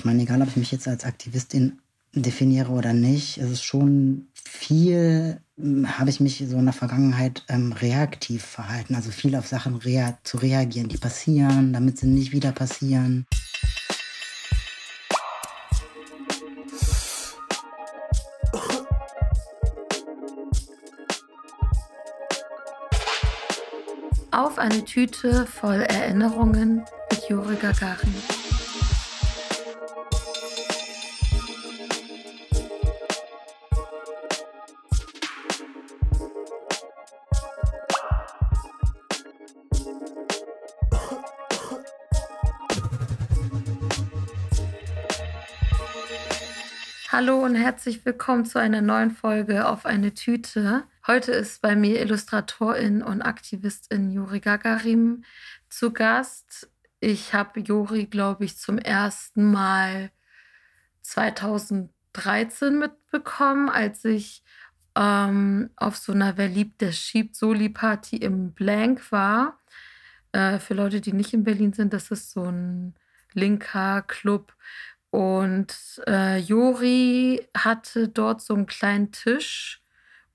Ich meine, egal ob ich mich jetzt als Aktivistin definiere oder nicht, es ist schon viel, hm, habe ich mich so in der Vergangenheit ähm, reaktiv verhalten. Also viel auf Sachen rea zu reagieren, die passieren, damit sie nicht wieder passieren. Auf eine Tüte voll Erinnerungen mit Juri Gagarin. Hallo und herzlich willkommen zu einer neuen Folge auf eine Tüte. Heute ist bei mir Illustratorin und Aktivistin Juri Gagarin zu Gast. Ich habe Juri, glaube ich, zum ersten Mal 2013 mitbekommen, als ich ähm, auf so einer Wer liebt, der schiebt Soli-Party im Blank war. Äh, für Leute, die nicht in Berlin sind, das ist so ein linker Club, und äh, Jori hatte dort so einen kleinen Tisch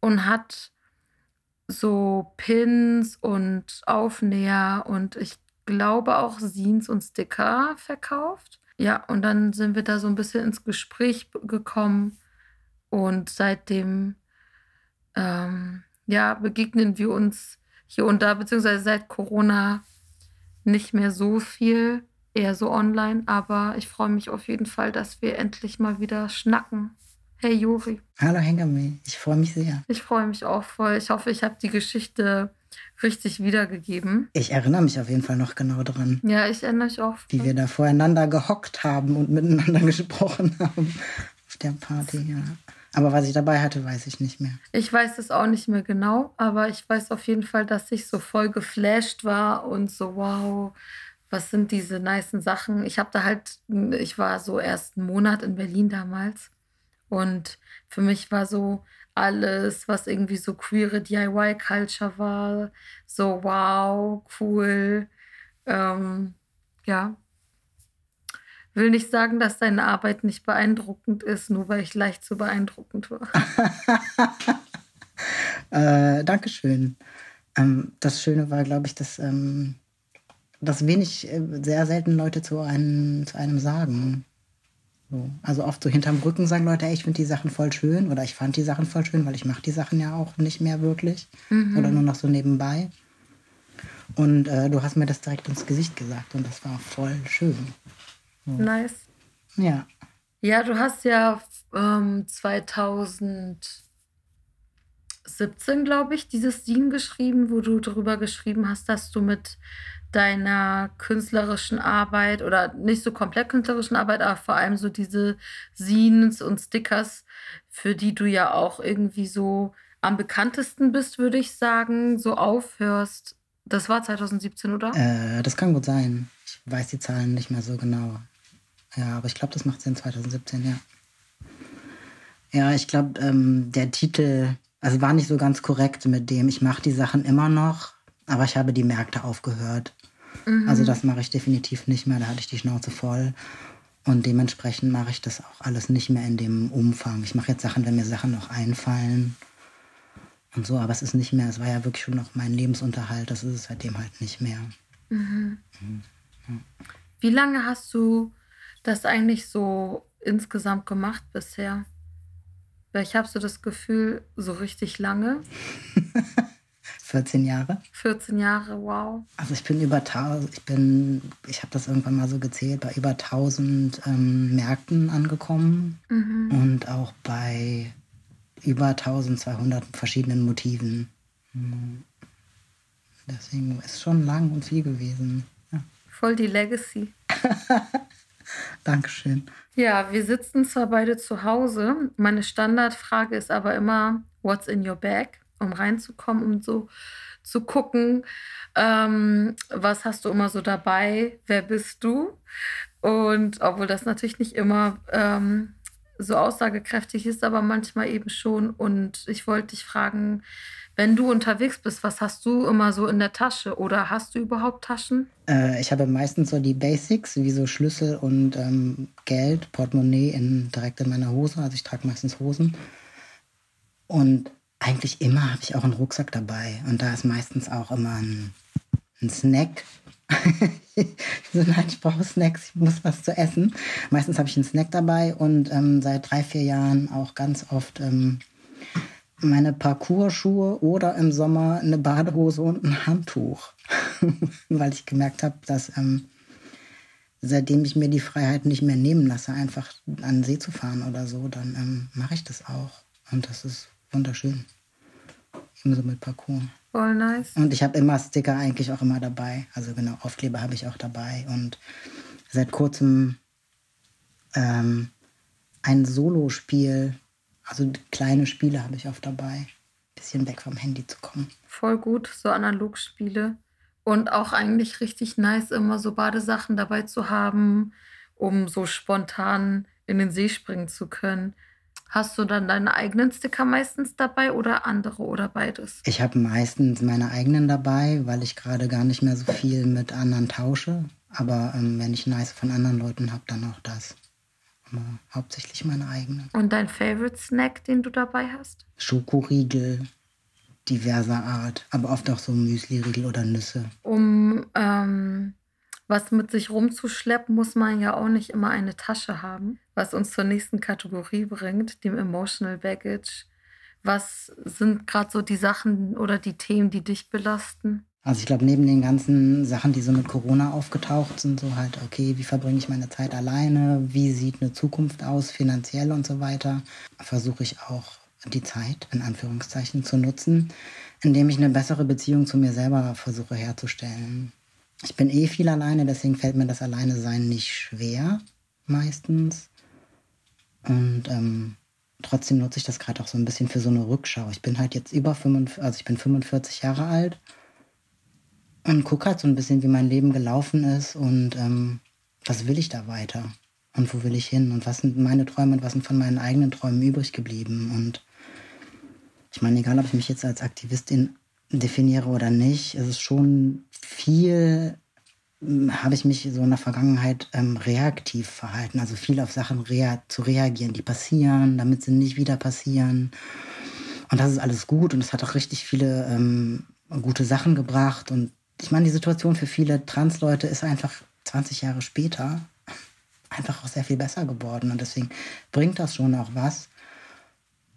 und hat so Pins und Aufnäher und ich glaube auch Scenes und Sticker verkauft. Ja, und dann sind wir da so ein bisschen ins Gespräch gekommen und seitdem ähm, ja, begegnen wir uns hier und da, beziehungsweise seit Corona nicht mehr so viel eher so online, aber ich freue mich auf jeden Fall, dass wir endlich mal wieder schnacken. Hey Juri. Hallo Hengame, ich freue mich sehr. Ich freue mich auch voll. Ich hoffe, ich habe die Geschichte richtig wiedergegeben. Ich erinnere mich auf jeden Fall noch genau dran. Ja, ich erinnere mich auch. Wie wir da voreinander gehockt haben und miteinander gesprochen haben auf der Party, ja. Aber was ich dabei hatte, weiß ich nicht mehr. Ich weiß es auch nicht mehr genau, aber ich weiß auf jeden Fall, dass ich so voll geflasht war und so, wow, was sind diese nicen Sachen? Ich habe da halt, ich war so erst einen Monat in Berlin damals und für mich war so alles, was irgendwie so queere DIY-Culture war, so wow, cool. Ähm, ja. Will nicht sagen, dass deine Arbeit nicht beeindruckend ist, nur weil ich leicht zu beeindruckend war. äh, Dankeschön. Ähm, das Schöne war, glaube ich, dass ähm, dass wenig, äh, sehr selten Leute zu einem, zu einem sagen. So. Also oft so hinterm Rücken sagen Leute, ey, ich finde die Sachen voll schön oder ich fand die Sachen voll schön, weil ich mache die Sachen ja auch nicht mehr wirklich mhm. oder nur noch so nebenbei. Und äh, du hast mir das direkt ins Gesicht gesagt und das war voll schön. So. Nice. Ja. Ja, du hast ja ähm, 2017, glaube ich, dieses Scene geschrieben, wo du darüber geschrieben hast, dass du mit deiner künstlerischen Arbeit oder nicht so komplett künstlerischen Arbeit, aber vor allem so diese Scenes und Stickers, für die du ja auch irgendwie so am bekanntesten bist, würde ich sagen, so aufhörst. Das war 2017, oder? Äh, das kann gut sein. Ich weiß die Zahlen nicht mehr so genau. Ja, aber ich glaube, das macht Sinn 2017, ja. Ja, ich glaube, ähm, der Titel, also war nicht so ganz korrekt mit dem, ich mache die Sachen immer noch, aber ich habe die Märkte aufgehört. Mhm. Also das mache ich definitiv nicht mehr. Da hatte ich die Schnauze voll. Und dementsprechend mache ich das auch alles nicht mehr in dem Umfang. Ich mache jetzt Sachen, wenn mir Sachen noch einfallen und so, aber es ist nicht mehr, es war ja wirklich schon noch mein Lebensunterhalt, das ist es seitdem halt nicht mehr. Mhm. Mhm. Ja. Wie lange hast du das eigentlich so insgesamt gemacht bisher? Weil ich habe so das Gefühl, so richtig lange. 14 Jahre. 14 Jahre, wow. Also ich bin über 1000, ich bin, ich habe das irgendwann mal so gezählt, bei über 1000 ähm, Märkten angekommen mhm. und auch bei über 1200 verschiedenen Motiven. Mhm. Deswegen ist schon lang und viel gewesen. Ja. Voll die Legacy. Dankeschön. Ja, wir sitzen zwar beide zu Hause. Meine Standardfrage ist aber immer, what's in your bag? Um reinzukommen, um so zu gucken, ähm, was hast du immer so dabei, wer bist du? Und obwohl das natürlich nicht immer ähm, so aussagekräftig ist, aber manchmal eben schon. Und ich wollte dich fragen, Wenn du unterwegs bist, was hast du immer so in der Tasche? Oder hast du überhaupt Taschen? Äh, ich habe meistens so die Basics, wie so Schlüssel und ähm, Geld, Portemonnaie in, direkt in meiner Hose. Also ich trage meistens Hosen. Und eigentlich immer habe ich auch einen Rucksack dabei. Und da ist meistens auch immer ein, ein Snack. so, nein, ich brauche Snacks, ich muss was zu essen. Meistens habe ich einen Snack dabei und ähm, seit drei, vier Jahren auch ganz oft ähm, meine Parcourschuhe oder im Sommer eine Badehose und ein Handtuch. Weil ich gemerkt habe, dass ähm, seitdem ich mir die Freiheit nicht mehr nehmen lasse, einfach an den See zu fahren oder so, dann ähm, mache ich das auch. Und das ist wunderschön. Ebenso mit Parcours. Voll nice. Und ich habe immer Sticker eigentlich auch immer dabei. Also genau, Aufkleber habe ich auch dabei. Und seit kurzem ähm, ein Solospiel also kleine Spiele habe ich oft dabei. Bisschen weg vom Handy zu kommen. Voll gut, so Analogspiele. Und auch eigentlich richtig nice, immer so Badesachen dabei zu haben, um so spontan in den See springen zu können. Hast du dann deine eigenen Sticker meistens dabei oder andere oder beides? Ich habe meistens meine eigenen dabei, weil ich gerade gar nicht mehr so viel mit anderen tausche. Aber ähm, wenn ich nice von anderen Leuten habe, dann auch das aber hauptsächlich meine eigenen. Und dein Favorite Snack, den du dabei hast? Schokoriegel diverser Art, aber oft auch so Müsli-Riegel oder Nüsse. Um ähm, was mit sich rumzuschleppen, muss man ja auch nicht immer eine Tasche haben, was uns zur nächsten Kategorie bringt, dem Emotional Baggage. Was sind gerade so die Sachen oder die Themen, die dich belasten? Also ich glaube, neben den ganzen Sachen, die so mit Corona aufgetaucht sind, so halt, okay, wie verbringe ich meine Zeit alleine, wie sieht eine Zukunft aus, finanziell und so weiter, versuche ich auch die Zeit, in Anführungszeichen, zu nutzen, indem ich eine bessere Beziehung zu mir selber versuche herzustellen. Ich bin eh viel alleine, deswegen fällt mir das Alleine sein nicht schwer, meistens. Und ähm, trotzdem nutze ich das gerade auch so ein bisschen für so eine Rückschau. Ich bin halt jetzt über 45, also ich bin 45 Jahre alt und gucke halt so ein bisschen, wie mein Leben gelaufen ist und ähm, was will ich da weiter und wo will ich hin und was sind meine Träume und was sind von meinen eigenen Träumen übrig geblieben. Und ich meine, egal ob ich mich jetzt als Aktivistin definiere oder nicht, es ist schon viel, hm, habe ich mich so in der Vergangenheit ähm, reaktiv verhalten, also viel auf Sachen rea zu reagieren, die passieren, damit sie nicht wieder passieren. Und das ist alles gut und es hat auch richtig viele ähm, gute Sachen gebracht und ich meine, die Situation für viele Transleute ist einfach 20 Jahre später einfach auch sehr viel besser geworden. Und deswegen bringt das schon auch was.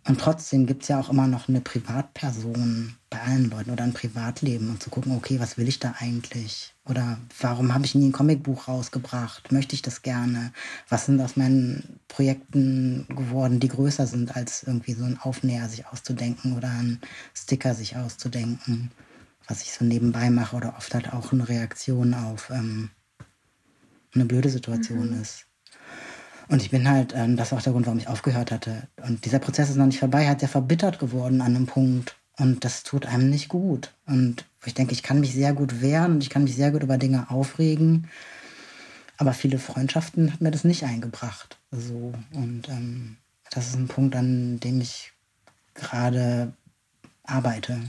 Und trotzdem gibt es ja auch immer noch eine Privatperson bei allen Leuten oder ein Privatleben und zu gucken, okay, was will ich da eigentlich? Oder warum habe ich nie ein Comicbuch rausgebracht? Möchte ich das gerne? Was sind aus meinen Projekten geworden, die größer sind, als irgendwie so ein Aufnäher sich auszudenken oder ein Sticker sich auszudenken? was ich so nebenbei mache oder oft halt auch eine Reaktion auf ähm, eine blöde Situation mhm. ist. Und ich bin halt, ähm, das war auch der Grund, warum ich aufgehört hatte. Und dieser Prozess ist noch nicht vorbei, hat sehr verbittert geworden an einem Punkt. Und das tut einem nicht gut. Und ich denke, ich kann mich sehr gut wehren und ich kann mich sehr gut über Dinge aufregen. Aber viele Freundschaften hat mir das nicht eingebracht. So. Und ähm, das ist ein Punkt, an dem ich gerade arbeite.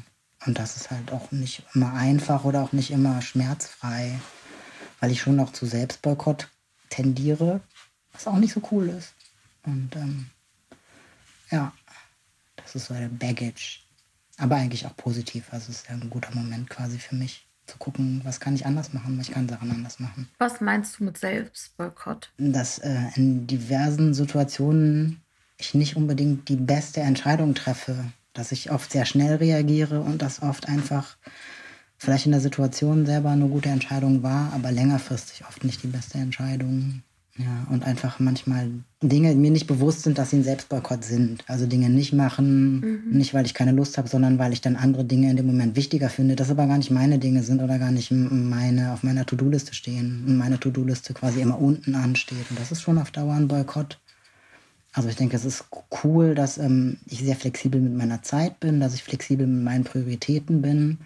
Und das ist halt auch nicht immer einfach oder auch nicht immer schmerzfrei, weil ich schon noch zu Selbstboykott tendiere, was auch nicht so cool ist. Und ähm, ja, das ist so der Baggage. Aber eigentlich auch positiv. Also es ist ja ein guter Moment quasi für mich zu gucken, was kann ich anders machen, ich kann Sachen anders machen. Was meinst du mit Selbstboykott? Dass äh, in diversen Situationen ich nicht unbedingt die beste Entscheidung treffe, dass ich oft sehr schnell reagiere und das oft einfach vielleicht in der Situation selber eine gute Entscheidung war, aber längerfristig oft nicht die beste Entscheidung. Ja, und einfach manchmal Dinge mir nicht bewusst sind, dass sie ein Selbstboykott sind. Also Dinge nicht machen, mhm. nicht weil ich keine Lust habe, sondern weil ich dann andere Dinge in dem Moment wichtiger finde, das aber gar nicht meine Dinge sind oder gar nicht meine auf meiner To-Do-Liste stehen und meine To-Do-Liste quasi immer unten ansteht. Und das ist schon auf Dauer ein Boykott. Also ich denke, es ist cool, dass ähm, ich sehr flexibel mit meiner Zeit bin, dass ich flexibel mit meinen Prioritäten bin.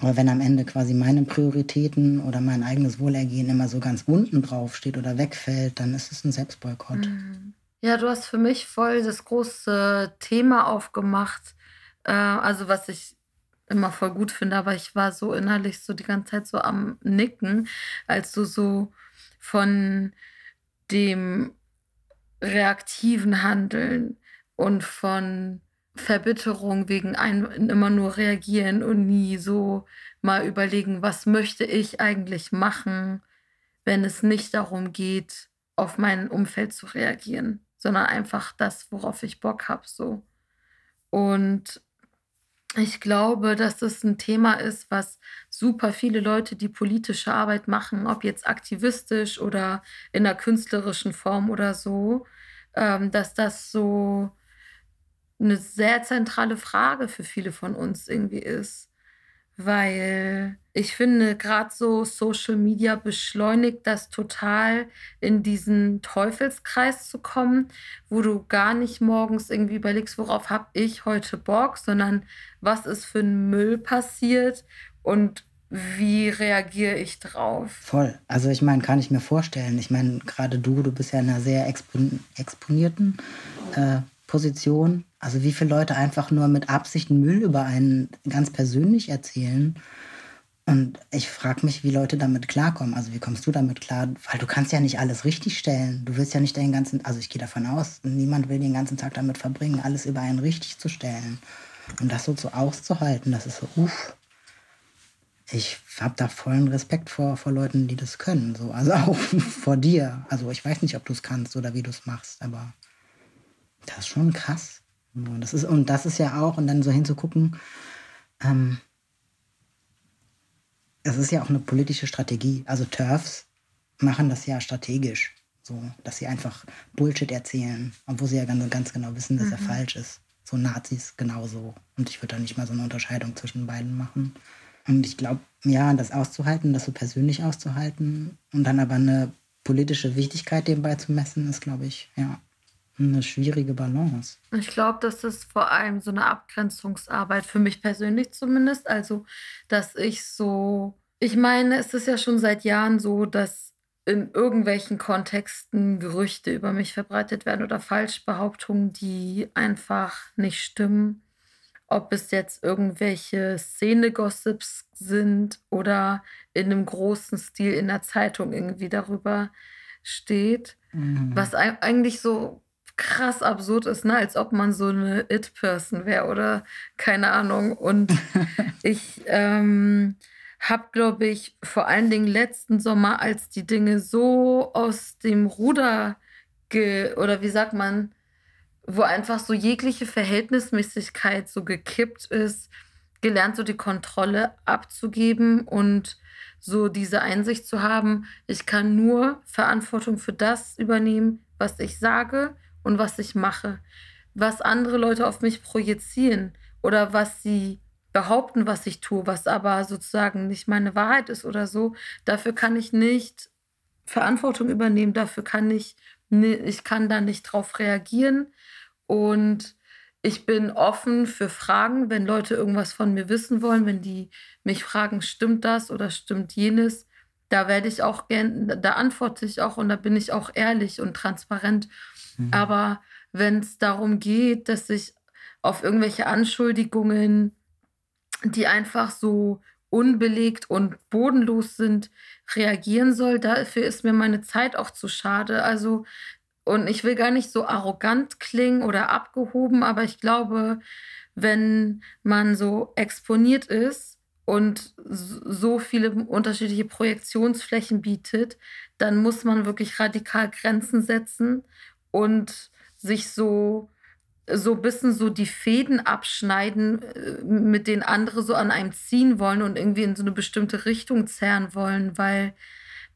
Aber wenn am Ende quasi meine Prioritäten oder mein eigenes Wohlergehen immer so ganz unten drauf steht oder wegfällt, dann ist es ein Selbstboykott. Mhm. Ja, du hast für mich voll das große Thema aufgemacht, Äh, also was ich immer voll gut finde, aber ich war so innerlich so die ganze Zeit so am Nicken, als du so von dem reaktiven Handeln und von Verbitterung wegen ein, immer nur reagieren und nie so mal überlegen, was möchte ich eigentlich machen, wenn es nicht darum geht, auf mein Umfeld zu reagieren, sondern einfach das, worauf ich Bock habe, so. Und ich glaube, dass das ein Thema ist, was super viele Leute, die politische Arbeit machen, ob jetzt aktivistisch oder in einer künstlerischen Form oder so, ähm, dass das so eine sehr zentrale Frage für viele von uns irgendwie ist. Weil ich finde, gerade so Social Media beschleunigt das total, in diesen Teufelskreis zu kommen, wo du gar nicht morgens irgendwie überlegst, worauf habe ich heute Bock, sondern was ist für ein Müll passiert und wie reagiere ich drauf? Voll. Also ich meine, kann ich mir vorstellen. Ich meine, gerade du, du bist ja in einer sehr expon exponierten äh, Position. Also wie viele Leute einfach nur mit Absichten Müll über einen ganz persönlich erzählen. Und ich frage mich, wie Leute damit klarkommen. Also wie kommst du damit klar? Weil du kannst ja nicht alles richtig stellen. Du willst ja nicht den ganzen, also ich gehe davon aus, niemand will den ganzen Tag damit verbringen, alles über einen richtig zu stellen. Und das so zu auszuhalten, das ist so, uff. Ich habe da vollen Respekt vor, vor Leuten, die das können. So. Also auch vor dir. Also ich weiß nicht, ob du es kannst oder wie du es machst, aber das ist schon krass. Das ist, und das ist ja auch, und dann so hinzugucken, ähm, es ist ja auch eine politische Strategie. Also TERFs machen das ja strategisch, so, dass sie einfach Bullshit erzählen, obwohl sie ja ganz, ganz genau wissen, dass mhm. er falsch ist. So Nazis genauso. Und ich würde da nicht mal so eine Unterscheidung zwischen beiden machen. Und ich glaube, ja, das auszuhalten, das so persönlich auszuhalten und dann aber eine politische Wichtigkeit dem beizumessen, ist, glaube ich, ja, eine schwierige Balance. Ich glaube, das ist vor allem so eine Abgrenzungsarbeit für mich persönlich zumindest. Also, dass ich so, ich meine, es ist ja schon seit Jahren so, dass in irgendwelchen Kontexten Gerüchte über mich verbreitet werden oder Falschbehauptungen, die einfach nicht stimmen. Ob es jetzt irgendwelche Szene-Gossips sind oder in einem großen Stil in der Zeitung irgendwie darüber steht. Mhm. Was eigentlich so krass absurd ist, ne? als ob man so eine It-Person wäre oder keine Ahnung. Und ich ähm, habe, glaube ich, vor allen Dingen letzten Sommer, als die Dinge so aus dem Ruder ge oder wie sagt man, wo einfach so jegliche Verhältnismäßigkeit so gekippt ist, gelernt, so die Kontrolle abzugeben und so diese Einsicht zu haben, ich kann nur Verantwortung für das übernehmen, was ich sage und was ich mache. Was andere Leute auf mich projizieren oder was sie behaupten, was ich tue, was aber sozusagen nicht meine Wahrheit ist oder so, dafür kann ich nicht Verantwortung übernehmen, dafür kann ich, ich kann da nicht drauf reagieren und ich bin offen für Fragen, wenn Leute irgendwas von mir wissen wollen, wenn die mich fragen, stimmt das oder stimmt jenes, da werde ich auch gern, da antworte ich auch und da bin ich auch ehrlich und transparent. Mhm. Aber wenn es darum geht, dass ich auf irgendwelche Anschuldigungen, die einfach so unbelegt und bodenlos sind, reagieren soll, dafür ist mir meine Zeit auch zu schade. Also, und ich will gar nicht so arrogant klingen oder abgehoben, aber ich glaube, wenn man so exponiert ist und so viele unterschiedliche Projektionsflächen bietet, dann muss man wirklich radikal Grenzen setzen und sich so so ein bisschen so die Fäden abschneiden, äh, mit denen andere so an einem ziehen wollen und irgendwie in so eine bestimmte Richtung zerren wollen, weil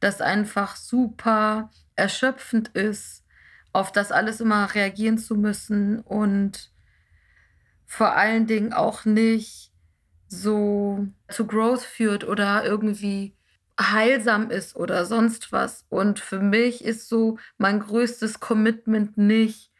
das einfach super erschöpfend ist, auf das alles immer reagieren zu müssen und vor allen Dingen auch nicht so zu Growth führt oder irgendwie heilsam ist oder sonst was. Und für mich ist so mein größtes Commitment nicht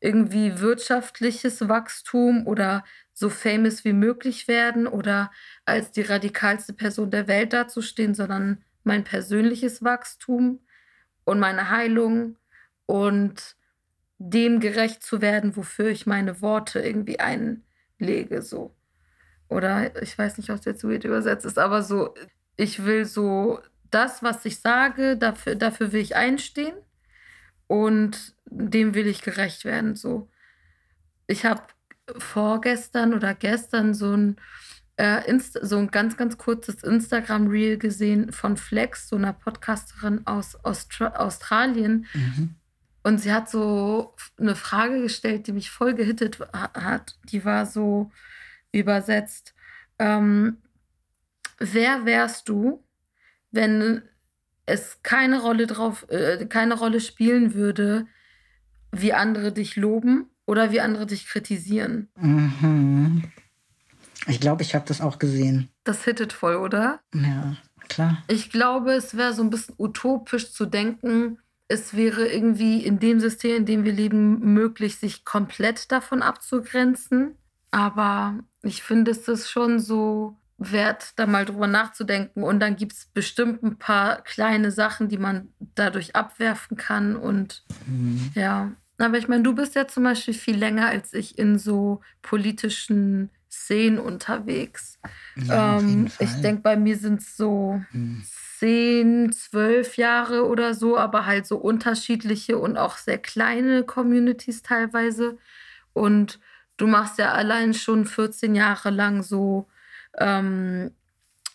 irgendwie wirtschaftliches Wachstum oder so famous wie möglich werden oder als die radikalste Person der Welt dazustehen, sondern mein persönliches Wachstum und meine Heilung und dem gerecht zu werden, wofür ich meine Worte irgendwie einlegen lege, so. Oder ich weiß nicht, ob es jetzt weird übersetzt ist, aber so, ich will so das, was ich sage, dafür, dafür will ich einstehen und dem will ich gerecht werden. So, ich habe vorgestern oder gestern so ein äh, Inst so ein ganz, ganz kurzes Instagram-Reel gesehen von Flex, so einer Podcasterin aus Austra Australien. Mhm. Und sie hat so eine Frage gestellt, die mich voll gehittet hat. Die war so übersetzt. Ähm, wer wärst du, wenn es keine Rolle drauf, äh, keine Rolle spielen würde, wie andere dich loben oder wie andere dich kritisieren? Mhm. Ich glaube, ich habe das auch gesehen. Das hittet voll, oder? Ja, klar. Ich glaube, es wäre so ein bisschen utopisch zu denken, es wäre irgendwie in dem System, in dem wir leben, möglich, sich komplett davon abzugrenzen. Aber ich finde, es ist schon so wert, da mal drüber nachzudenken. Und dann gibt es bestimmt ein paar kleine Sachen, die man dadurch abwerfen kann. Und mhm. ja, aber ich meine, du bist ja zum Beispiel viel länger als ich in so politischen Szenen unterwegs. Ja, ähm, ich denke, bei mir sind es so mhm. zehn, zwölf Jahre oder so, aber halt so unterschiedliche und auch sehr kleine Communities teilweise. Und du machst ja allein schon 14 Jahre lang so, ähm,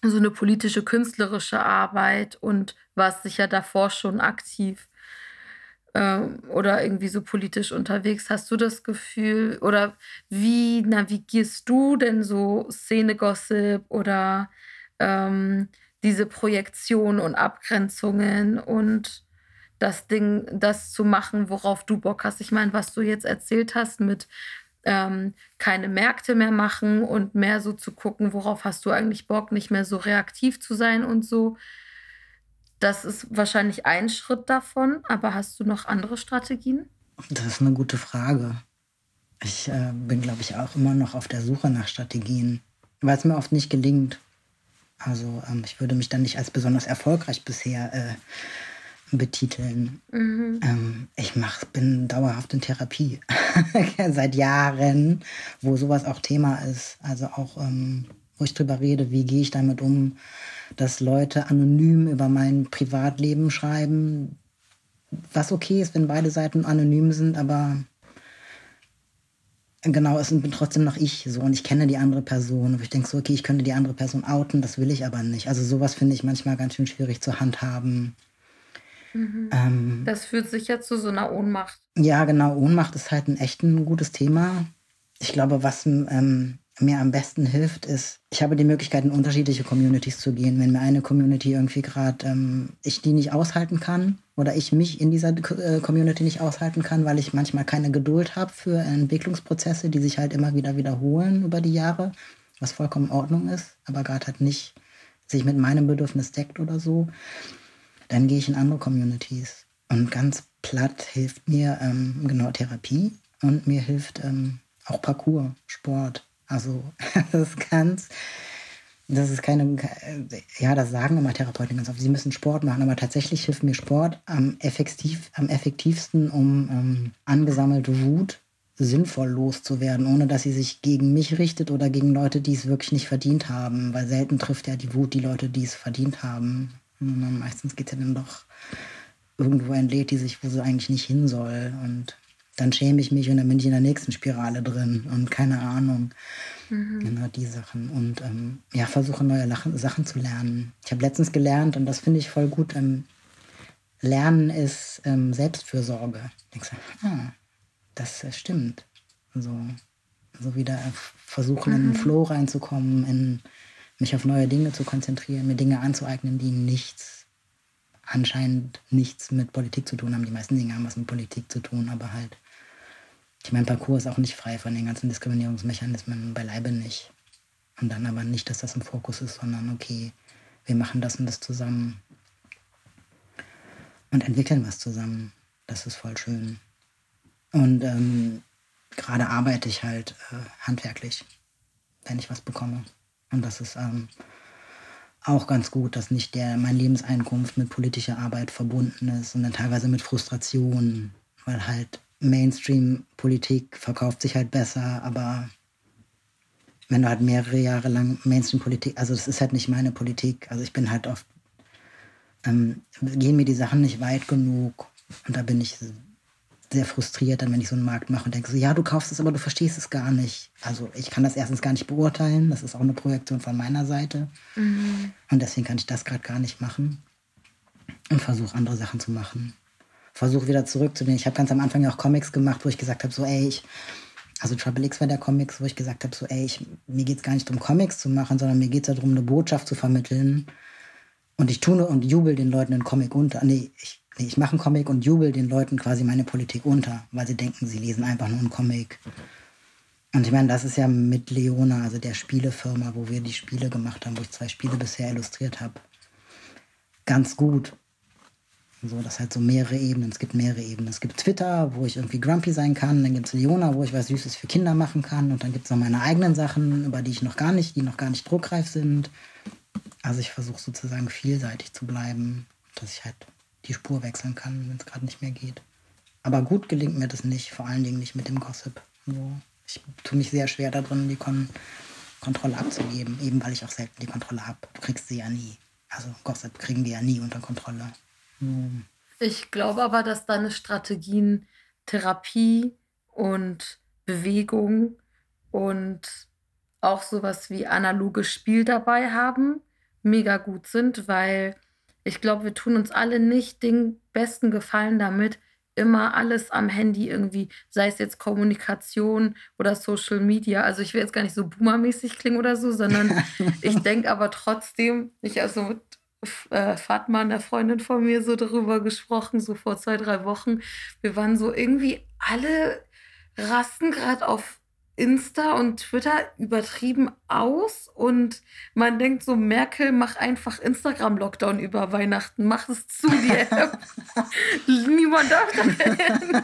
so eine politische, künstlerische Arbeit und warst sicher davor schon aktiv ähm, oder irgendwie so politisch unterwegs. Hast du das Gefühl oder wie navigierst du denn so Szene-Gossip oder ähm, diese Projektion und Abgrenzungen und das Ding, das zu machen, worauf du Bock hast? Ich meine, was du jetzt erzählt hast mit ähm, keine Märkte mehr machen und mehr so zu gucken, worauf hast du eigentlich Bock, nicht mehr so reaktiv zu sein und so. Das ist wahrscheinlich ein Schritt davon, aber hast du noch andere Strategien? Das ist eine gute Frage. Ich äh, bin, glaube ich, auch immer noch auf der Suche nach Strategien, weil es mir oft nicht gelingt. Also ähm, ich würde mich dann nicht als besonders erfolgreich bisher äh, betiteln. Mhm. Ähm, ich mach, bin dauerhaft in Therapie. Seit Jahren, wo sowas auch Thema ist. Also auch, ähm, wo ich drüber rede, wie gehe ich damit um, dass Leute anonym über mein Privatleben schreiben. Was okay ist, wenn beide Seiten anonym sind, aber genau, es bin trotzdem noch ich so und ich kenne die andere Person. Und ich denke so, okay, ich könnte die andere Person outen, das will ich aber nicht. Also sowas finde ich manchmal ganz schön schwierig zu handhaben. Mhm. Ähm, das führt sicher zu so einer Ohnmacht. Ja, genau. Ohnmacht ist halt ein echt ein gutes Thema. Ich glaube, was ähm, mir am besten hilft, ist, ich habe die Möglichkeit, in unterschiedliche Communities zu gehen. Wenn mir eine Community irgendwie gerade, ähm, ich die nicht aushalten kann oder ich mich in dieser äh, Community nicht aushalten kann, weil ich manchmal keine Geduld habe für Entwicklungsprozesse, die sich halt immer wieder wiederholen über die Jahre, was vollkommen in Ordnung ist, aber gerade halt nicht sich mit meinem Bedürfnis deckt oder so, dann gehe ich in andere Communities. Und ganz platt hilft mir ähm, genau Therapie und mir hilft ähm, auch Parcours, Sport. Also das ist ganz, das ist keine, ja, das sagen immer Therapeuten ganz oft, sie müssen Sport machen, aber tatsächlich hilft mir Sport am, effektiv, am effektivsten, um ähm, angesammelte Wut sinnvoll loszuwerden, ohne dass sie sich gegen mich richtet oder gegen Leute, die es wirklich nicht verdient haben, weil selten trifft ja die Wut die Leute, die es verdient haben. Und meistens geht es ja dann doch irgendwo entlädt die sich, wo sie eigentlich nicht hin soll. Und dann schäme ich mich und dann bin ich in der nächsten Spirale drin und keine Ahnung. Mhm. Genau die Sachen. Und ähm, ja, versuche neue Lachen, Sachen zu lernen. Ich habe letztens gelernt und das finde ich voll gut. Ähm, Lernen ist ähm, Selbstfürsorge. Ich sage, ah, das äh, stimmt. So, so wieder versuchen, mhm. in den mhm. Flow reinzukommen, in mich auf neue Dinge zu konzentrieren, mir Dinge anzueignen, die nichts, anscheinend nichts mit Politik zu tun haben. Die meisten Dinge haben was mit Politik zu tun, aber halt ich meine, Parcours ist auch nicht frei von den ganzen Diskriminierungsmechanismen, beileibe nicht. Und dann aber nicht, dass das im Fokus ist, sondern okay, wir machen das und das zusammen und entwickeln was zusammen. Das ist voll schön. Und ähm, gerade arbeite ich halt äh, handwerklich, wenn ich was bekomme. Und das ist ähm, auch ganz gut, dass nicht der, meine Lebenseinkunft mit politischer Arbeit verbunden ist und dann teilweise mit Frustration, weil halt Mainstream-Politik verkauft sich halt besser, aber wenn du halt mehrere Jahre lang Mainstream-Politik, also das ist halt nicht meine Politik. Also ich bin halt oft, ähm, gehen mir die Sachen nicht weit genug und da bin ich sehr frustriert, dann wenn ich so einen Markt mache und denke so, ja, du kaufst es, aber du verstehst es gar nicht. Also ich kann das erstens gar nicht beurteilen, das ist auch eine Projektion von meiner Seite mhm. und deswegen kann ich das gerade gar nicht machen und versuche andere Sachen zu machen. Versuche wieder zurückzunehmen. Ich habe ganz am Anfang ja auch Comics gemacht, wo ich gesagt habe, so ey, ich also Trouble X war der Comics, wo ich gesagt habe, so, ey, ich, mir geht es gar nicht darum, Comics zu machen, sondern mir geht es darum, eine Botschaft zu vermitteln. Und ich tue und jubel den Leuten einen Comic unter. Nee, ich, ich mache einen Comic und jubel den Leuten quasi meine Politik unter, weil sie denken, sie lesen einfach nur einen Comic. Und ich meine, das ist ja mit Leona, also der Spielefirma, wo wir die Spiele gemacht haben, wo ich zwei Spiele bisher illustriert habe, ganz gut. So, das halt so mehrere Ebenen. Es gibt mehrere Ebenen. Es gibt Twitter, wo ich irgendwie grumpy sein kann. Dann gibt es Leona, wo ich was Süßes für Kinder machen kann. Und dann gibt es noch meine eigenen Sachen, über die ich noch gar nicht, die noch gar nicht druckreif sind. Also ich versuche sozusagen vielseitig zu bleiben, dass ich halt die Spur wechseln kann, wenn es gerade nicht mehr geht. Aber gut gelingt mir das nicht, vor allen Dingen nicht mit dem Gossip. So, ich tue mich sehr schwer darin, die Kon Kontrolle abzugeben, eben weil ich auch selten die Kontrolle habe. Du kriegst sie ja nie. Also Gossip kriegen wir ja nie unter Kontrolle. Ich glaube aber, dass deine Strategien Therapie und Bewegung und auch sowas wie analoges Spiel dabei haben, mega gut sind, weil ich glaube, wir tun uns alle nicht den besten Gefallen damit, immer alles am Handy irgendwie, sei es jetzt Kommunikation oder Social Media. Also ich will jetzt gar nicht so boomermäßig klingen oder so, sondern ich denke aber trotzdem, ich also mit äh, Fatma, einer Freundin von mir, so darüber gesprochen, so vor zwei, drei Wochen. Wir waren so irgendwie alle rasten gerade auf Insta und Twitter übertrieben aus und man denkt so, Merkel, mach einfach Instagram-Lockdown über Weihnachten, mach es zu, die App. Niemand darf da hin.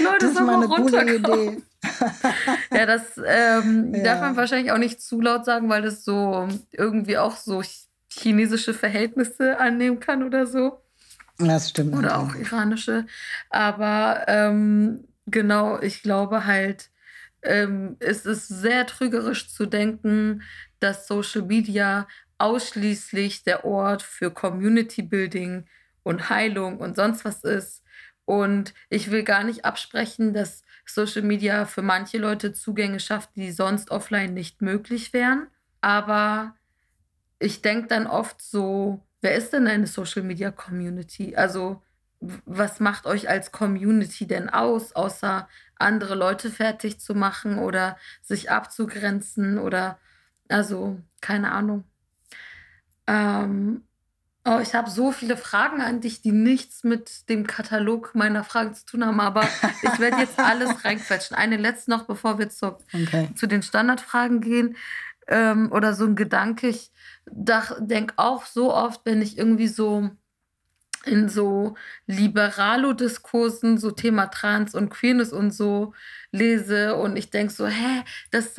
Leute, das ist mal eine gute Idee. ja, das ähm, ja. darf man wahrscheinlich auch nicht zu laut sagen, weil das so irgendwie auch so chinesische Verhältnisse annehmen kann oder so. Das stimmt. Oder auch iranische. Aber ähm, genau, ich glaube halt, ähm, es ist sehr trügerisch zu denken, dass Social Media ausschließlich der Ort für Community Building und Heilung und sonst was ist. Und ich will gar nicht absprechen, dass Social Media für manche Leute Zugänge schafft, die sonst offline nicht möglich wären. Aber ich denke dann oft so, wer ist denn eine Social Media Community? Also, was macht euch als Community denn aus, außer andere Leute fertig zu machen oder sich abzugrenzen oder, also, keine Ahnung. Ähm, oh, ich habe so viele Fragen an dich, die nichts mit dem Katalog meiner Fragen zu tun haben, aber ich werde jetzt alles reinquetschen. Eine letzte noch, bevor wir zu, okay. zu den Standardfragen gehen ähm, oder so ein Gedanke. Ich denke auch so oft, wenn ich irgendwie so in so Liberalo-Diskursen, so Thema Trans und Queerness und so lese und ich denke so, hä, das,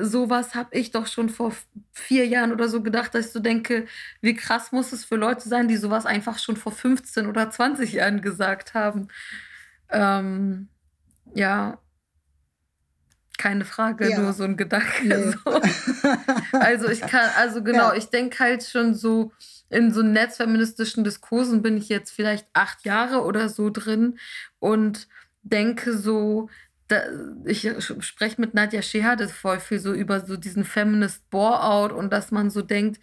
sowas habe ich doch schon vor vier Jahren oder so gedacht, dass ich so denke, wie krass muss es für Leute sein, die sowas einfach schon vor 15 oder 20 Jahren gesagt haben. Ähm, ja, keine Frage, ja. nur so ein Gedanke. Nee. So. Also ich kann, also genau, ja. ich denke halt schon so, in so netzfeministischen Diskursen bin ich jetzt vielleicht acht Jahre oder so drin und denke so, da, ich spreche mit Nadja Shehade voll viel so über so diesen Feminist Bore-out und dass man so denkt,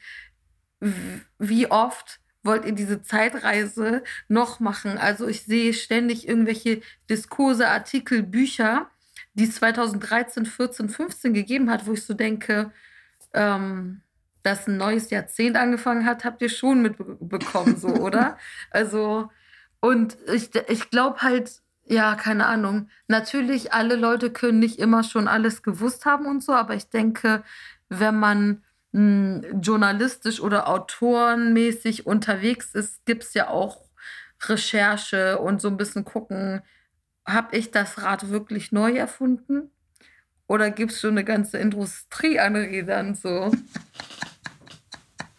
wie oft wollt ihr diese Zeitreise noch machen? Also ich sehe ständig irgendwelche Diskurse, Artikel, Bücher, die es 2013, 14, 15 gegeben hat, wo ich so denke, ähm, dass ein neues Jahrzehnt angefangen hat, habt ihr schon mitbekommen, so, oder? Also, und ich, ich glaube halt, ja, keine Ahnung. Natürlich, alle Leute können nicht immer schon alles gewusst haben und so, aber ich denke, wenn man mh, hm, journalistisch oder autorenmäßig unterwegs ist, gibt es ja auch Recherche und so ein bisschen gucken, habe ich das Rad wirklich neu erfunden? Oder gibt es schon eine ganze Industrie an Rädern so?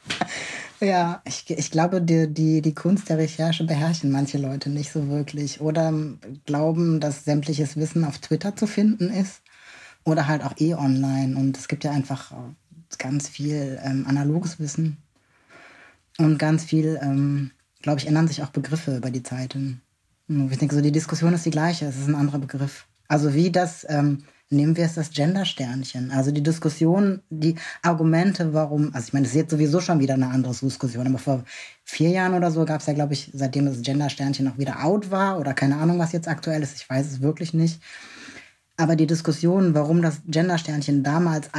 Ja, ich, ich glaube, die, die, die Kunst der Recherche beherrschen manche Leute nicht so wirklich. Oder glauben, dass sämtliches Wissen auf Twitter zu finden ist. Oder halt auch eh online. Und es gibt ja einfach ganz viel ähm, analoges Wissen. Und ganz viel, ähm, glaube ich, ändern sich auch Begriffe über die Zeiten. Ich denke, so die Diskussion ist die gleiche, es ist ein anderer Begriff. Also wie das, ähm, nehmen wir es das Gender-Sternchen. Also die Diskussion, die Argumente, warum, also ich meine, es ist jetzt sowieso schon wieder eine andere Diskussion, aber vor vier Jahren oder so gab es ja, glaube ich, seitdem das Gender-Sternchen auch wieder out war oder keine Ahnung, was jetzt aktuell ist, ich weiß es wirklich nicht. Aber die Diskussion, warum das Gender-Sternchen damals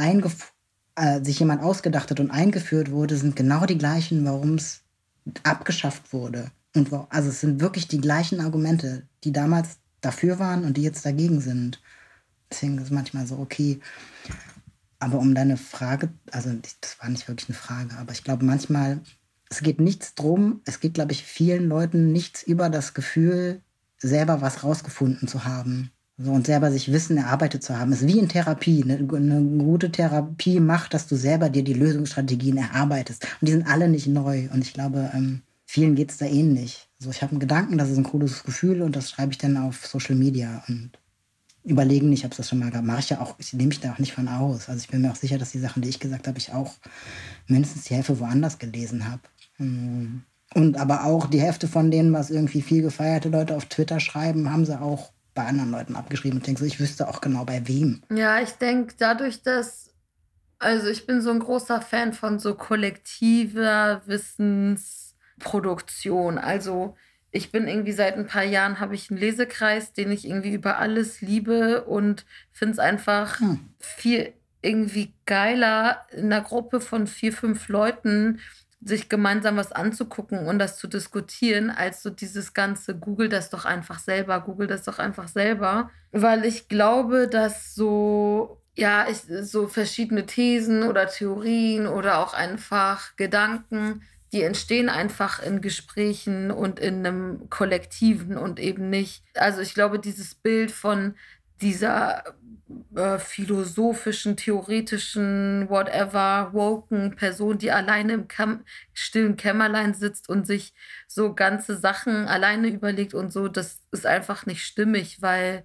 äh, sich jemand ausgedacht hat und eingeführt wurde, sind genau die gleichen, warum es abgeschafft wurde. Und wo, also es sind wirklich die gleichen Argumente, die damals dafür waren und die jetzt dagegen sind. Deswegen ist es manchmal so, okay. Aber um deine Frage, also das war nicht wirklich eine Frage, aber ich glaube manchmal, es geht nichts drum, es geht, glaube ich, vielen Leuten nichts über das Gefühl, selber was rausgefunden zu haben. So, und selber sich Wissen erarbeitet zu haben, ist wie in Therapie. Eine, eine, gute Therapie macht, dass du selber dir die Lösungsstrategien erarbeitest. Und die sind alle nicht neu. Und ich glaube, ähm, vielen geht es da ähnlich. So, ich habe einen Gedanken, das ist ein cooles Gefühl und das schreibe ich dann auf Social Media und überlegen nicht, ob es das schon mal gab. Mache ich ja auch, ich nehme mich da auch nicht von aus. Also ich bin mir auch sicher, dass die Sachen, die ich gesagt habe, ich auch mindestens die Hälfte woanders gelesen habe. Mm. Und aber auch die Hälfte von denen, was irgendwie viel gefeierte Leute auf Twitter schreiben, haben sie auch bei anderen Leuten abgeschrieben und denke so, ich wüsste auch genau bei wem. Ja, ich denke, dadurch, dass, also ich bin so ein großer Fan von so kollektiver Wissensproduktion. Also ich bin irgendwie seit ein paar Jahren, habe ich einen Lesekreis, den ich irgendwie über alles liebe und finde es einfach hm. viel irgendwie geiler in einer Gruppe von vier, fünf Leuten sich gemeinsam was anzugucken und das zu diskutieren, als so dieses ganze Google das doch einfach selber, Google das doch einfach selber. Weil ich glaube, dass so, ja, ich, so verschiedene Thesen oder Theorien oder auch einfach Gedanken, die entstehen einfach in Gesprächen und in einem Kollektiven und eben nicht. Also ich glaube, dieses Bild von dieser äh, philosophischen, theoretischen, whatever, woken Person, die alleine im Kam stillen Kämmerlein sitzt und sich so ganze Sachen alleine überlegt und so, das ist einfach nicht stimmig, weil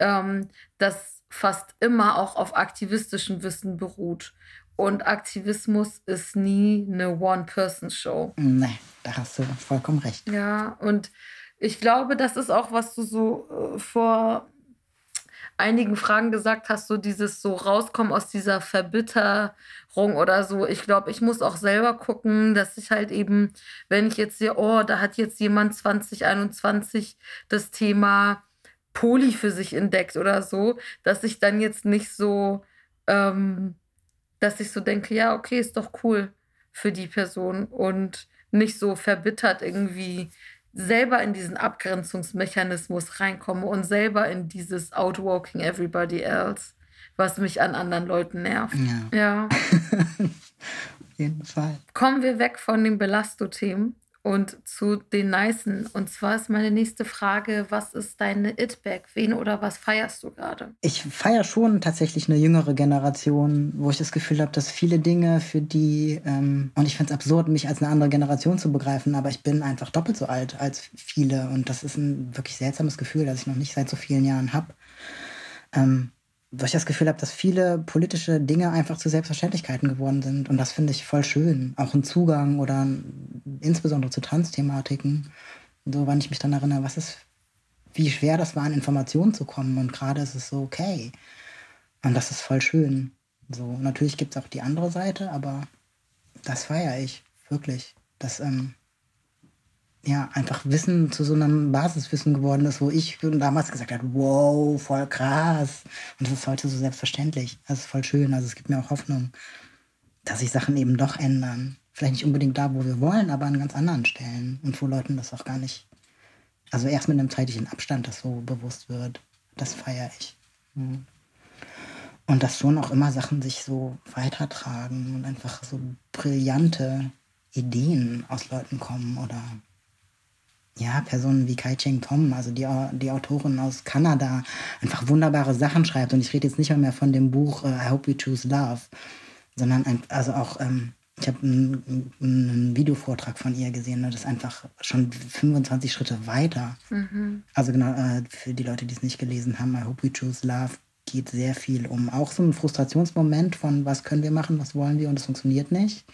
ähm, das fast immer auch auf aktivistischem Wissen beruht. Und Aktivismus ist nie eine One-Person-Show. Nee, da hast du vollkommen recht. Ja, und ich glaube, das ist auch, was du so äh, vor einigen Fragen gesagt hast, so dieses so rauskommen aus dieser Verbitterung oder so. Ich glaube, ich muss auch selber gucken, dass ich halt eben, wenn ich jetzt sehe, oh, da hat jetzt jemand 2021 das Thema Poli für sich entdeckt oder so, dass ich dann jetzt nicht so, ähm, dass ich so denke, ja, okay, ist doch cool für die Person und nicht so verbittert irgendwie selber in diesen Abgrenzungsmechanismus reinkomme und selber in dieses Outwalking everybody else, was mich an anderen Leuten nervt. Ja. ja. Auf jeden Fall. Kommen wir weg von den Belasto-Themen und zu den Nicen. Und zwar ist meine nächste Frage, was ist deine It-Bag? Wen oder was feierst du gerade? Ich feiere schon tatsächlich eine jüngere Generation, wo ich das Gefühl habe, dass viele Dinge, für die, ähm, und ich finde es absurd, mich als eine andere Generation zu begreifen, aber ich bin einfach doppelt so alt als viele. Und das ist ein wirklich seltsames Gefühl, das ich noch nicht seit so vielen Jahren habe. Ähm, weil ich das Gefühl habe, dass viele politische Dinge einfach zu Selbstverständlichkeiten geworden sind. Und das finde ich voll schön. Auch ein Zugang oder insbesondere zu Trans-Thematiken. So, wenn ich mich dann erinnere, was ist, wie schwer das war, an Informationen zu kommen. Und gerade ist es so okay. Und das ist voll schön. So, natürlich gibt es auch die andere Seite, aber das feiere ich wirklich. Das, ähm, ja, einfach Wissen zu so einem Basiswissen geworden ist, wo ich damals gesagt habe, wow, voll krass. Und das ist heute so selbstverständlich. Das ist voll schön. Also es gibt mir auch Hoffnung, dass sich Sachen eben doch ändern. Vielleicht nicht unbedingt da, wo wir wollen, aber an ganz anderen Stellen. Und wo Leuten das auch gar nicht, also erst mit einem zeitlichen Abstand das so bewusst wird. Das feiere ich. Mhm. Und dass schon auch immer Sachen sich so weitertragen und einfach so brillante Ideen aus Leuten kommen oder ja, Personen wie Kai Cheng Tom, also die, die Autorin aus Kanada, einfach wunderbare Sachen schreibt. Und ich rede jetzt nicht mehr von dem Buch uh, I Hope We Choose Love, sondern ein, also auch, ähm, ich habe einen, einen, Videovortrag von ihr gesehen, ne, das ist einfach schon 25 Schritte weiter. Mhm. Also genau, äh, für die Leute, die es nicht gelesen haben, I Hope We Choose Love geht sehr viel um auch so ein Frustrationsmoment von, was können wir machen, was wollen wir und es funktioniert nicht.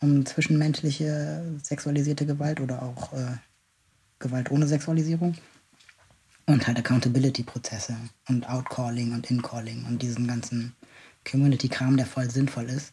Um zwischenmenschliche sexualisierte Gewalt oder auch äh, Gewalt ohne Sexualisierung. Und halt Accountability-Prozesse und Outcalling und Incalling und diesen ganzen Community-Kram, der voll sinnvoll ist.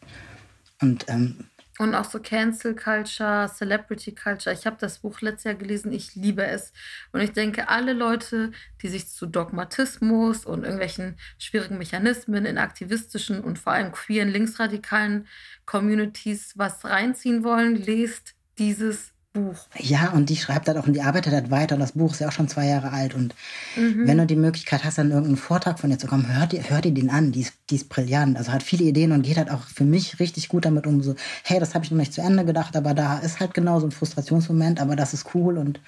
Und ähm, und auch so Cancel Culture, Celebrity Culture. Ich habe das Buch letztes Jahr gelesen. Ich liebe es. Und ich denke, alle Leute, die sich zu Dogmatismus und irgendwelchen schwierigen Mechanismen in aktivistischen und vor allem queeren, linksradikalen Communities was reinziehen wollen, lest dieses Buch. Ja, und die schreibt halt auch und die arbeitet halt weiter. Und das Buch ist ja auch schon zwei Jahre alt. Und mhm. wenn du die Möglichkeit hast, dann irgendeinen Vortrag von ihr zu kommen, hör dir, hör dir den an. Die ist, die ist brillant. Also hat viele Ideen und geht halt auch für mich richtig gut damit um. So, hey, das habe ich noch nicht zu Ende gedacht, aber da ist halt genau so ein Frustrationsmoment, aber das ist cool und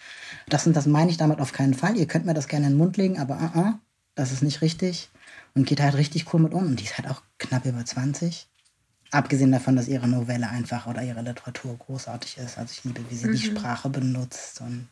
das und das meine ich damit auf keinen Fall. Ihr könnt mir das gerne in den Mund legen, aber uh -uh, das ist nicht richtig. Und geht halt richtig cool mit um. Und die ist halt auch knapp über 20. Abgesehen davon, dass ihre Novelle einfach oder ihre Literatur großartig ist. Also ich liebe, wie sie mhm. die Sprache benutzt. Und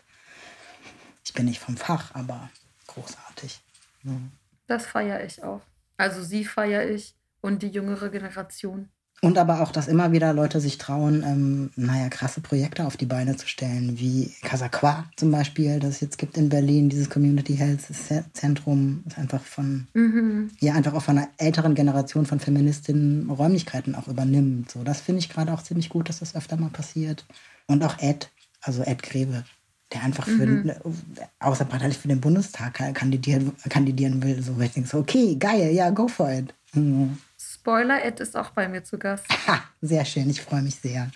ich bin nicht vom Fach, aber großartig. Mhm. Das feiere ich auch. Also sie feiere ich und die jüngere Generation. Und aber auch, dass immer wieder Leute sich trauen, ähm, naja, krasse Projekte auf die Beine zu stellen, wie Casaqua zum Beispiel, das es jetzt gibt in Berlin, dieses Community Health Zentrum, das einfach von, mhm. ja, einfach auch von einer älteren Generation von Feministinnen Räumlichkeiten auch übernimmt. So, das finde ich gerade auch ziemlich gut, dass das öfter mal passiert. Und auch Ed, also Ed Grebe, der einfach für, mhm. außerparteilich für den Bundestag kandidieren, kandidieren will. So, ich denke so, okay, geil, ja, go for it. Mhm. Spoiler, Ed ist auch bei mir zu Gast. Ha, sehr schön, ich freue mich sehr.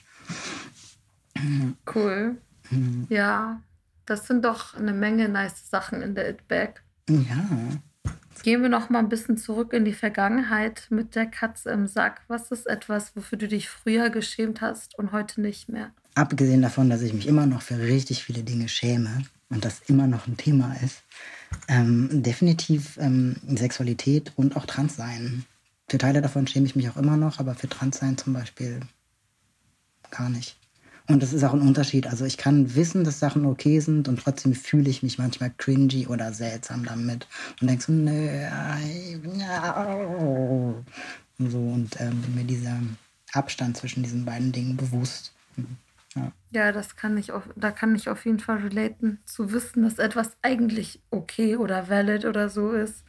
Cool. Mhm. Ja, das sind doch eine Menge nice Sachen in der It Bag. Ja. Gehen wir noch mal ein bisschen zurück in die Vergangenheit mit der Katze im Sack. Was ist etwas, wofür du dich früher geschämt hast und heute nicht mehr? Abgesehen davon, dass ich mich immer noch für richtig viele Dinge schäme und das immer noch ein Thema ist, ähm, definitiv ähm, Sexualität und auch Transsein. Für Teile davon schäme ich mich auch immer noch, aber für Transsein zum Beispiel gar nicht. Und das ist auch ein Unterschied. Also ich kann wissen, dass Sachen okay sind und trotzdem fühle ich mich manchmal cringy oder seltsam damit und denke so, nö, und so und ähm, bin mir dieser Abstand zwischen diesen beiden Dingen bewusst. Ja. ja, das kann ich auf, da kann ich auf jeden Fall relaten, zu wissen, dass etwas eigentlich okay oder valid oder so ist.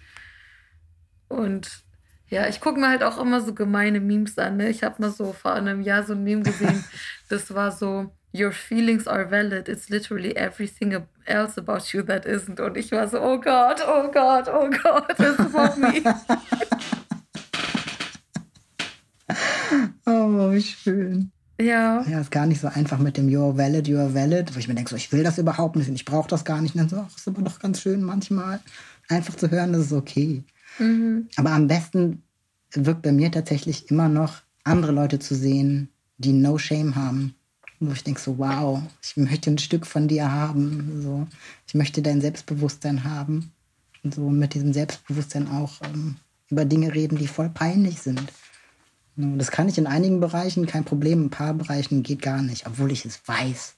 Und ja, ich gucke mir halt auch immer so gemeine Memes an. Ne? Ich habe mal so vor einem Jahr so ein Meme gesehen, das war so, Your feelings are valid. It's literally everything else about you that isn't. Und ich war so, oh Gott, oh Gott, oh Gott, das ist for me. oh, wie schön. Ja. Ja, ist gar nicht so einfach mit dem You're valid, you're valid, wo ich mir denke, so, ich will das überhaupt nicht und ich brauche das gar nicht. Und dann so, ach, ist aber doch ganz schön manchmal einfach zu hören, das ist okay. Mhm. Aber am besten wirkt bei mir tatsächlich immer noch, andere Leute zu sehen, die No Shame haben. Wo ich denke so, wow, ich möchte ein Stück von dir haben. So, ich möchte dein Selbstbewusstsein haben. Und so mit diesem Selbstbewusstsein auch ähm, über Dinge reden, die voll peinlich sind. Das kann ich in einigen Bereichen, kein Problem. In ein paar Bereichen geht gar nicht, obwohl ich es weiß.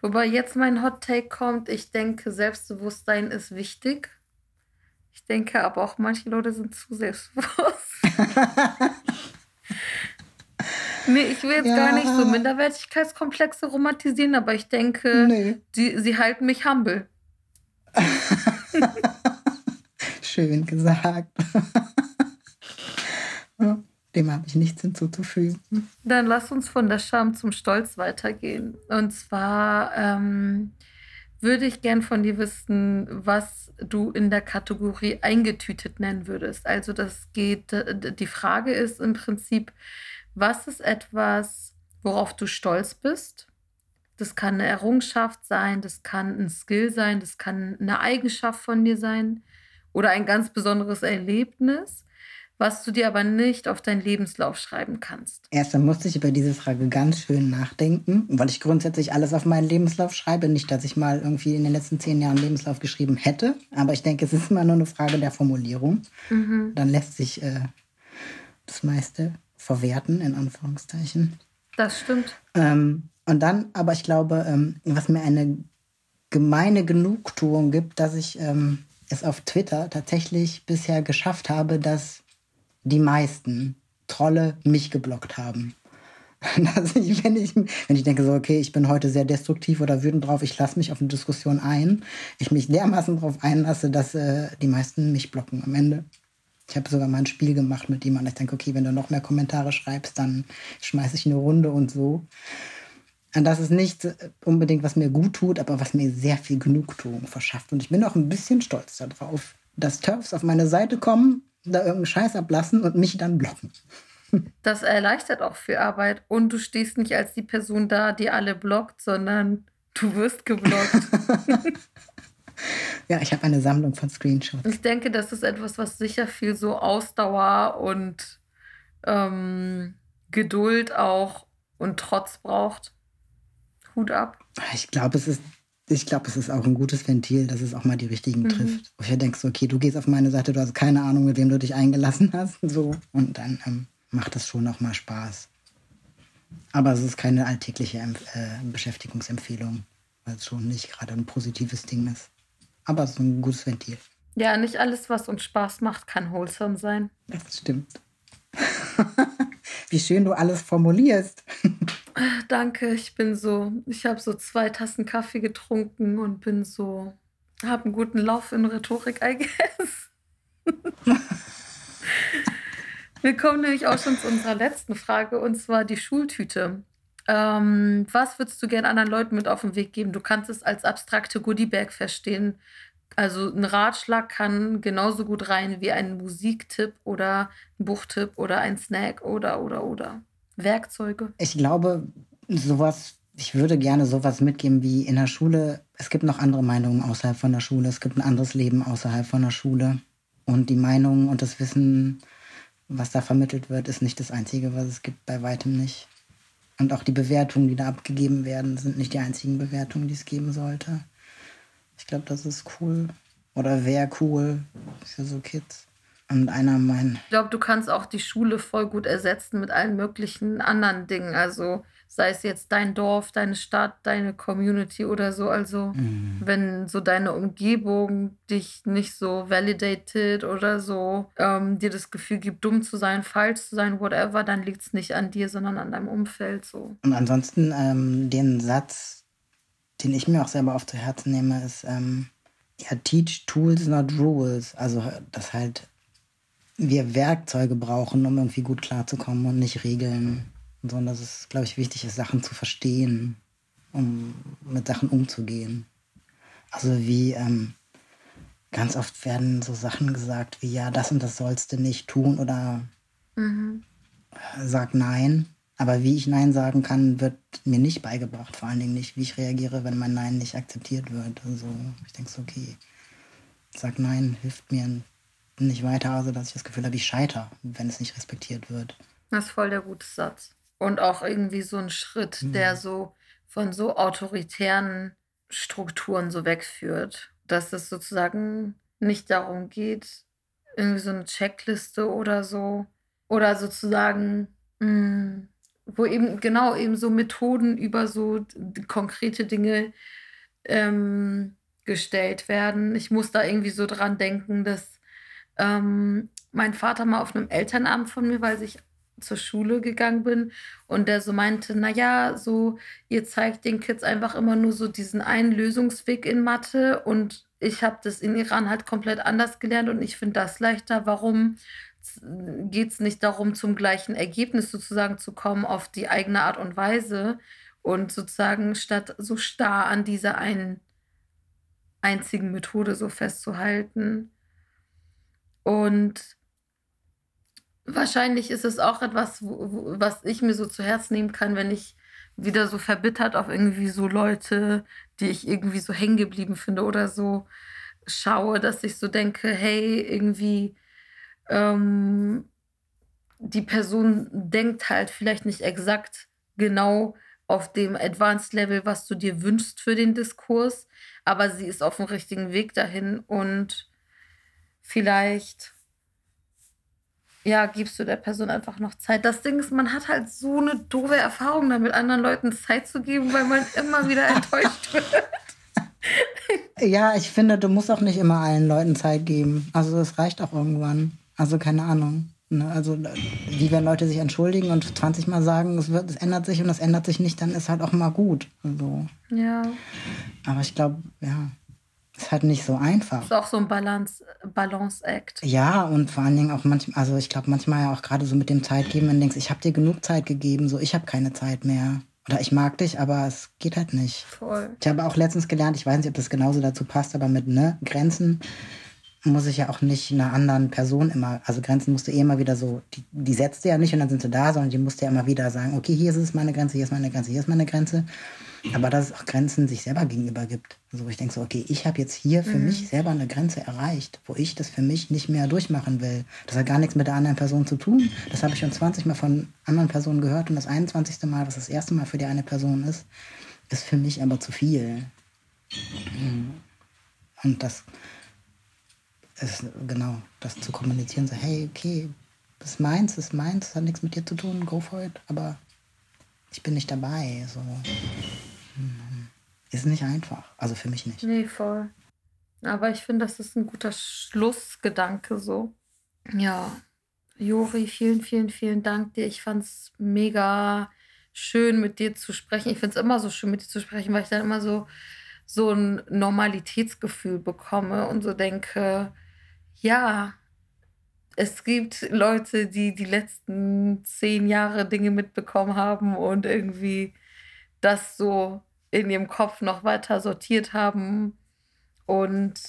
Wobei jetzt mein Hot Take kommt, ich denke, Selbstbewusstsein ist wichtig. Ich denke aber auch, manche Leute sind zu selbstbewusst. nee, ich will jetzt ja. gar nicht so Minderwertigkeitskomplexe romantisieren, aber ich denke, nee. die, sie halten mich humble. Schön gesagt. Dem habe ich nichts hinzuzufügen. Dann lass uns von der Scham zum Stolz weitergehen. Und zwar ähm, würde ich gern von dir wissen, was du in der Kategorie eingetütet nennen würdest. Also das geht, die Frage ist im Prinzip, was ist etwas, worauf du stolz bist? Das kann eine Errungenschaft sein, das kann ein Skill sein, das kann eine Eigenschaft von dir sein oder ein ganz besonderes Erlebnis was du dir aber nicht auf deinen Lebenslauf schreiben kannst? Erst dann musste ich über diese Frage ganz schön nachdenken, weil ich grundsätzlich alles auf meinen Lebenslauf schreibe. Nicht, dass ich mal irgendwie in den letzten zehn Jahren Lebenslauf geschrieben hätte, aber ich denke, es ist immer nur eine Frage der Formulierung. Mhm. Dann lässt sich äh, das meiste verwerten, in Anführungszeichen. Das stimmt. Ähm, und dann, aber ich glaube, ähm, was mir eine gemeine Genugtuung gibt, dass ich ähm, es auf Twitter tatsächlich bisher geschafft habe, dass die meisten Trolle mich geblockt haben. Dass ich, wenn, ich, wenn ich denke, so, okay, ich bin heute sehr destruktiv oder wütend drauf, ich lasse mich auf eine Diskussion ein, ich mich dermaßen darauf einlasse, dass äh, die meisten mich blocken am Ende. Ich habe sogar mal ein Spiel gemacht mit jemandem. Ich denke, okay, wenn du noch mehr Kommentare schreibst, dann schmeiße ich eine Runde und so. Und das ist nicht unbedingt, was mir gut tut, aber was mir sehr viel Genugtuung verschafft. Und ich bin auch ein bisschen stolz darauf, dass Turfs auf meine Seite kommen, da irgendeinen Scheiß ablassen und mich dann blocken. Das erleichtert auch viel Arbeit. Und du stehst nicht als die Person da, die alle blockt, sondern du wirst geblockt. Ja, ich habe eine Sammlung von Screenshots. Ich denke, das ist etwas, was sicher viel so Ausdauer und ähm, Geduld auch und Trotz braucht. Hut ab. Ich glaube, es ist. Ich glaube, es ist auch ein gutes Ventil, dass es auch mal die richtigen mhm. trifft. Wo ich denke, so, okay, du gehst auf meine Seite, du hast keine Ahnung, mit wem du dich eingelassen hast. So. Und dann ähm, macht das schon auch mal Spaß. Aber es ist keine alltägliche äh, Beschäftigungsempfehlung, weil es schon nicht gerade ein positives Ding ist. Aber es ist ein gutes Ventil. Ja, nicht alles, was uns Spaß macht, kann wholesome sein. Das stimmt. Wie schön du alles formulierst. Danke, ich bin so, ich habe so zwei Tassen Kaffee getrunken und bin so, habe einen guten Lauf in Rhetorik, I guess. Wir kommen nämlich auch schon zu unserer letzten Frage und zwar die Schultüte. Ähm, was würdest du gerne anderen Leuten mit auf den Weg geben? Du kannst es als abstrakte Goodiebag verstehen. Also ein Ratschlag kann genauso gut rein wie ein Musiktipp oder ein Buchtipp oder ein Snack oder oder oder Werkzeuge. Ich glaube, sowas, ich würde gerne sowas mitgeben wie in der Schule. Es gibt noch andere Meinungen außerhalb von der Schule. Es gibt ein anderes Leben außerhalb von der Schule. Und die Meinungen und das Wissen, was da vermittelt wird, ist nicht das Einzige, was es gibt, bei weitem nicht. Und auch die Bewertungen, die da abgegeben werden, sind nicht die einzigen Bewertungen, die es geben sollte. Ich glaube, das ist cool. Oder wäre cool für so Kids. Und einer mein. Ich glaube, du kannst auch die Schule voll gut ersetzen mit allen möglichen anderen Dingen. Also sei es jetzt dein Dorf, deine Stadt, deine Community oder so. Also mhm. wenn so deine Umgebung dich nicht so validated oder so ähm, dir das Gefühl gibt, dumm zu sein, falsch zu sein, whatever, dann liegt es nicht an dir, sondern an deinem Umfeld so. Und ansonsten ähm, den Satz, den ich mir auch selber auf zu Herzen nehme, ist ähm, ja, teach tools, not rules. Also dass halt wir Werkzeuge brauchen, um irgendwie gut klarzukommen und nicht Regeln sondern dass es, glaube ich, wichtig ist, Sachen zu verstehen, um mit Sachen umzugehen. Also wie ähm, ganz oft werden so Sachen gesagt wie, ja, das und das sollst du nicht tun oder mhm. sag nein. Aber wie ich Nein sagen kann, wird mir nicht beigebracht. Vor allen Dingen nicht, wie ich reagiere, wenn mein Nein nicht akzeptiert wird. Also ich denke so, okay, sag Nein hilft mir nicht weiter, also dass ich das Gefühl habe, ich scheiter, wenn es nicht respektiert wird. Das ist voll der gute Satz. Und auch irgendwie so ein Schritt, mhm. der so von so autoritären Strukturen so wegführt. Dass es sozusagen nicht darum geht, irgendwie so eine Checkliste oder so. Oder sozusagen, mh, hm, wo eben genau eben so Methoden über so konkrete Dinge ähm, gestellt werden. Ich muss da irgendwie so dran denken, dass ähm, mein Vater mal auf einem Elternabend von mir, weil sich zur Schule gegangen bin und der so meinte, naja, so, ihr zeigt den Kids einfach immer nur so diesen einen Lösungsweg in Mathe und ich habe das in Iran halt komplett anders gelernt und ich finde das leichter. Warum geht es nicht darum, zum gleichen Ergebnis sozusagen zu kommen auf die eigene Art und Weise und sozusagen statt so starr an dieser einen einzigen Methode so festzuhalten. Und Wahrscheinlich ist es auch etwas, was ich mir so zu Herz nehmen kann, wenn ich wieder so verbittert auf irgendwie so Leute, die ich irgendwie so hängen geblieben finde oder so schaue, dass ich so denke, hey, irgendwie ähm, die Person denkt halt vielleicht nicht exakt genau auf dem Advanced Level, was du dir wünschst für den Diskurs, aber sie ist auf dem richtigen Weg dahin und vielleicht ja, gibst du der Person einfach noch Zeit. Das Ding ist, man hat halt so eine doofe Erfahrung damit, anderen Leuten Zeit zu geben, weil man immer wieder enttäuscht wird. ja, ich finde, du musst auch nicht immer allen Leuten Zeit geben. Also es reicht auch irgendwann. Also keine Ahnung. Ne? Also wie wenn Leute sich entschuldigen und 20 Mal sagen, es, wird, es ändert sich und es ändert sich nicht, dann ist halt auch mal gut. Also. Ja. Aber ich glaube, ja, ist halt nicht so einfach. Ist auch so ein Balance, Balance-Act. Ja, und vor allen Dingen auch manchmal, also ich glaube manchmal ja auch gerade so mit dem Zeitgeben, wenn du denkst, ich habe dir genug Zeit gegeben, so ich habe keine Zeit mehr. Oder ich mag dich, aber es geht halt nicht. Voll. Ich habe auch letztens gelernt, ich weiß nicht, ob das genauso dazu passt, aber mit ne, Grenzen muss ich ja auch nicht einer anderen Person immer, also Grenzen musst du eh immer wieder so, die, die setzt du ja nicht und dann sind sie da, sondern die musst du ja immer wieder sagen, okay, hier ist es meine Grenze, hier ist meine Grenze, hier ist meine Grenze. Aber dass es auch Grenzen sich selber gegenüber gibt. Also ich denke so, okay, ich habe jetzt hier für mhm. mich selber eine Grenze erreicht, wo ich das für mich nicht mehr durchmachen will. Das hat gar nichts mit der anderen Person zu tun. Das habe ich schon 20 Mal von anderen Personen gehört und das 21. Mal, was das erste Mal für die eine Person ist, ist für mich aber zu viel. Mhm. Und das ist genau, das zu kommunizieren, so, hey, okay, das ist meins, das ist meins, das hat nichts mit dir zu tun, go for it, aber ich bin nicht dabei. So. Ist nicht einfach. Also für mich nicht. Nee, voll. Aber ich finde, das ist ein guter Schlussgedanke so. Ja. Jori, vielen, vielen, vielen Dank dir. Ich fand es mega schön, mit dir zu sprechen. Ich finde es immer so schön, mit dir zu sprechen, weil ich dann immer so, so ein Normalitätsgefühl bekomme und so denke, ja, es gibt Leute, die die letzten zehn Jahre Dinge mitbekommen haben und irgendwie das so in ihrem Kopf noch weiter sortiert haben und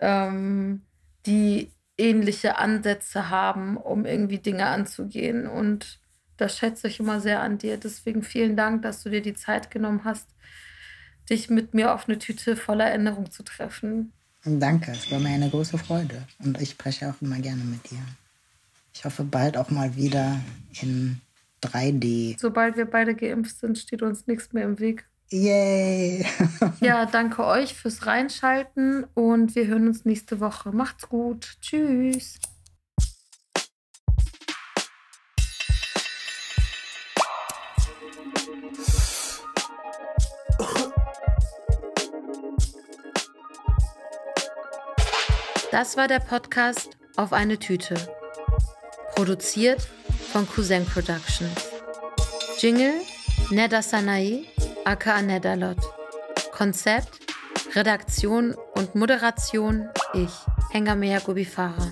ähm, die ähnliche Ansätze haben, um irgendwie Dinge anzugehen. Und das schätze ich immer sehr an dir. Deswegen vielen Dank, dass du dir die Zeit genommen hast, dich mit mir auf eine Tüte voller Erinnerung zu treffen. Danke, es war mir eine große Freude. Und ich spreche auch immer gerne mit dir. Ich hoffe bald auch mal wieder in 3D. Sobald wir beide geimpft sind, steht uns nichts mehr im Weg. Yay! ja, danke euch fürs Reinschalten und wir hören uns nächste Woche. Macht's gut. Tschüss. Das war der Podcast auf eine Tüte. Produziert von Cousin Productions. Jingle Neda Sanae, aka Nedalot. Konzept, Redaktion und Moderation ich, Hengamea Gubifara.